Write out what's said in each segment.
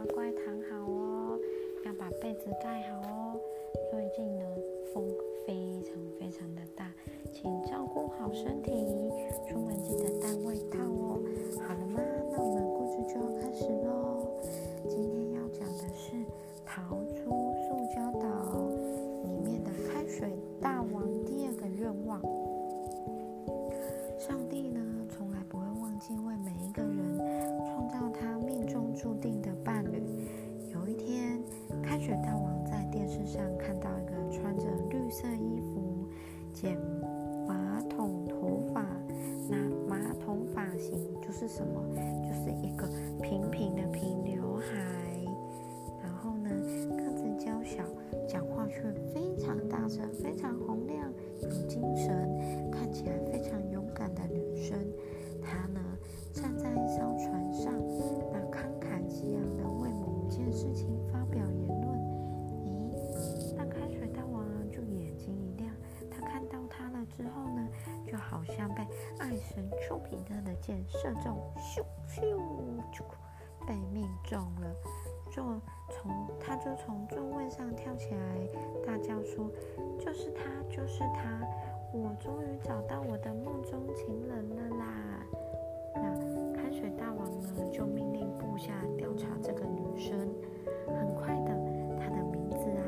乖乖躺好哦，要把被子盖好哦。最近呢，风非常非常的大，请照顾好身体，出门记得带外套哦。好了吗？那我们。是什么？就是一个平平的平刘海，然后呢，个子娇小，讲话却非常大声、非常好像被爱神丘比特的箭射中，咻咻就被命中了。就从他就从座位上跳起来，大叫说：“就是他，就是他！我终于找到我的梦中情人了啦！”那开水大王呢，就命令部下调查这个女生。很快的，她的名字啊、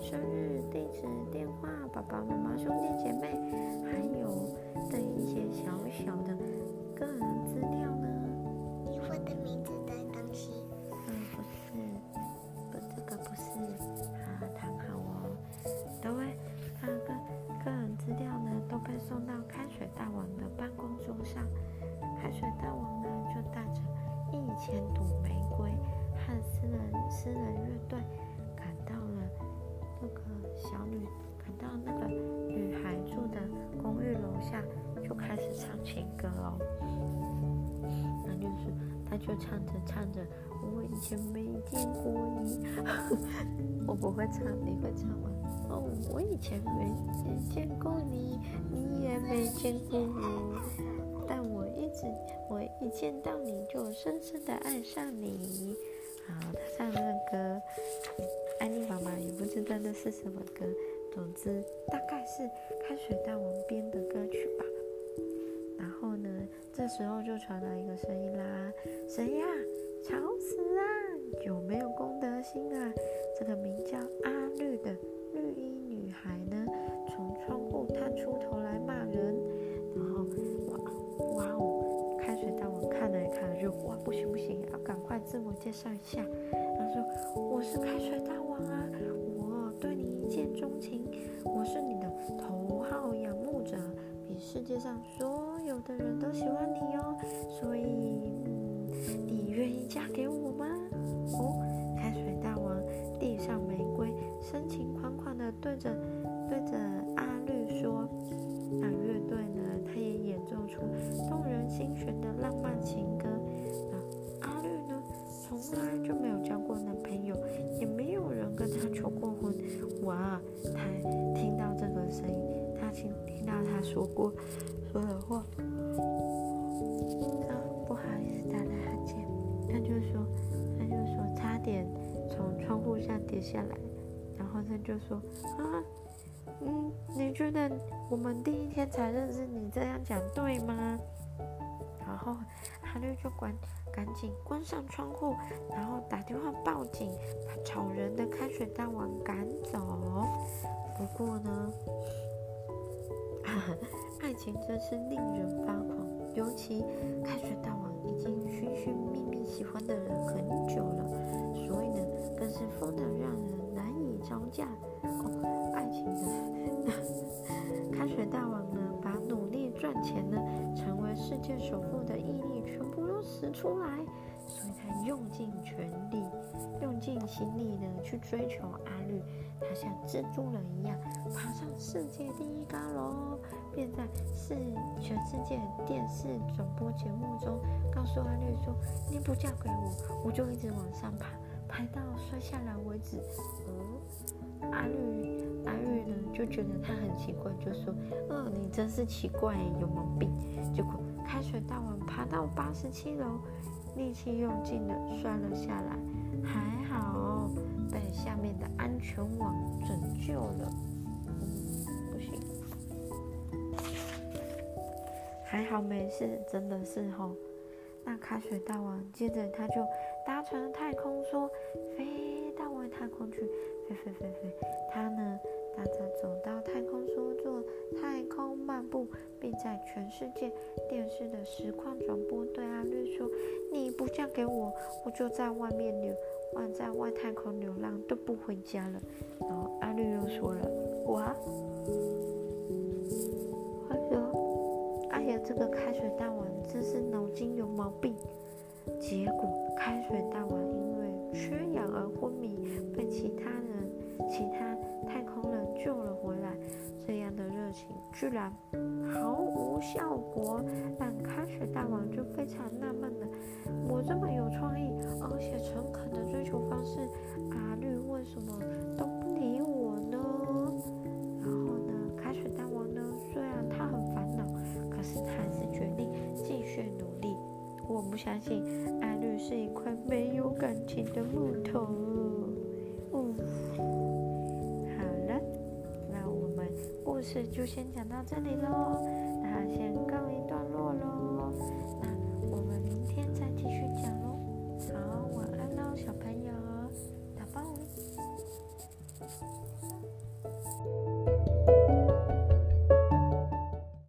生日、地址、电话、爸爸妈妈、兄弟姐妹，小的个人资料呢。你我的名字的东西，嗯，不是，不，这个不是。好，躺好哦。都会，那个个人资料呢，都被送到开水大王的办公桌上。开水大王呢，就带着一千朵玫瑰和私人私人乐队，赶到了那个小女，赶到那个女孩住的公寓楼下，情歌哦。那就是，他就唱着唱着，我以前没见过你，我不会唱，你会唱吗？哦，我以前没见过你，你也没见过我，但我一直，我一见到你就深深的爱上你。好，他唱那个歌，安妮妈妈也不知道那是什么歌，总之大概是开水大王编的歌曲吧。这时候就传来一个声音啦：“谁呀？吵死啊！有没有公德心啊？”这个名叫阿绿的绿衣女孩呢，从窗户探出头来骂人。然后，哇哇哦！开水大王看了一看，就哇不行不行，要赶快自我介绍一下。他说：“我是开水大王啊，我对你一见钟情，我是你的头号仰慕者。”比世界上所有有的人都喜欢你哦，所以，嗯，你愿意嫁给我吗？哦，开水大王递上玫瑰，深情款款的对着对着阿绿说。那乐队呢，他也演奏出动人心弦的浪漫说过说的话，啊，不好意思打了哈欠，他就说，他就说差点从窗户下跌下来，然后他就说啊，嗯，你觉得我们第一天才认识，你这样讲对吗？然后哈绿就赶赶紧关上窗户，然后打电话报警，把吵人的开水大王赶走。不过呢，爱情真是令人发狂，尤其开水大王已经寻寻觅觅喜欢的人很久了，所以呢，更是疯得让人难以招架。哦，爱情的 开水大王呢，把努力赚钱呢，成为世界首富的毅力全部都使出来，用尽全力，用尽心力的去追求阿绿。他像蜘蛛人一样爬上世界第一高楼，便在世全世界电视转播节目中告诉阿绿说：“你不嫁给我，我就一直往上爬，爬到摔下来为止。”嗯，阿绿阿绿呢就觉得他很奇怪，就说：“嗯，你真是奇怪，有毛病。”结果开水大王爬到八十七楼，力气用尽了，摔了下来，还好被下面的安全网拯救了。嗯，不行，还好没事，真的是吼。那开水大王接着他就搭乘太空梭飞到外太空去，飞飞飞飞。他呢，大家走到太空梭，在全世界电视的实况转播对阿绿说：“你不嫁给我，我就在外面流，外在外太空流浪都不回家了。”然后阿绿又说了：“哇，哎呦，哎呀，这个开水大王真是脑筋有毛病。”结果开水大王因为缺氧而昏迷，被其他人、其他太空人救了回来。这样的热情居然毫效果，让开水大王就非常纳闷了：我这么有创意，而且诚恳的追求方式，阿绿为什么都不理我呢？然后呢，开水大王呢，虽然他很烦恼，可是他还是决定继续努力。我不相信阿绿是一块没有感情的木头。嗯，好了，那我们故事就先讲到这里喽，那先告一。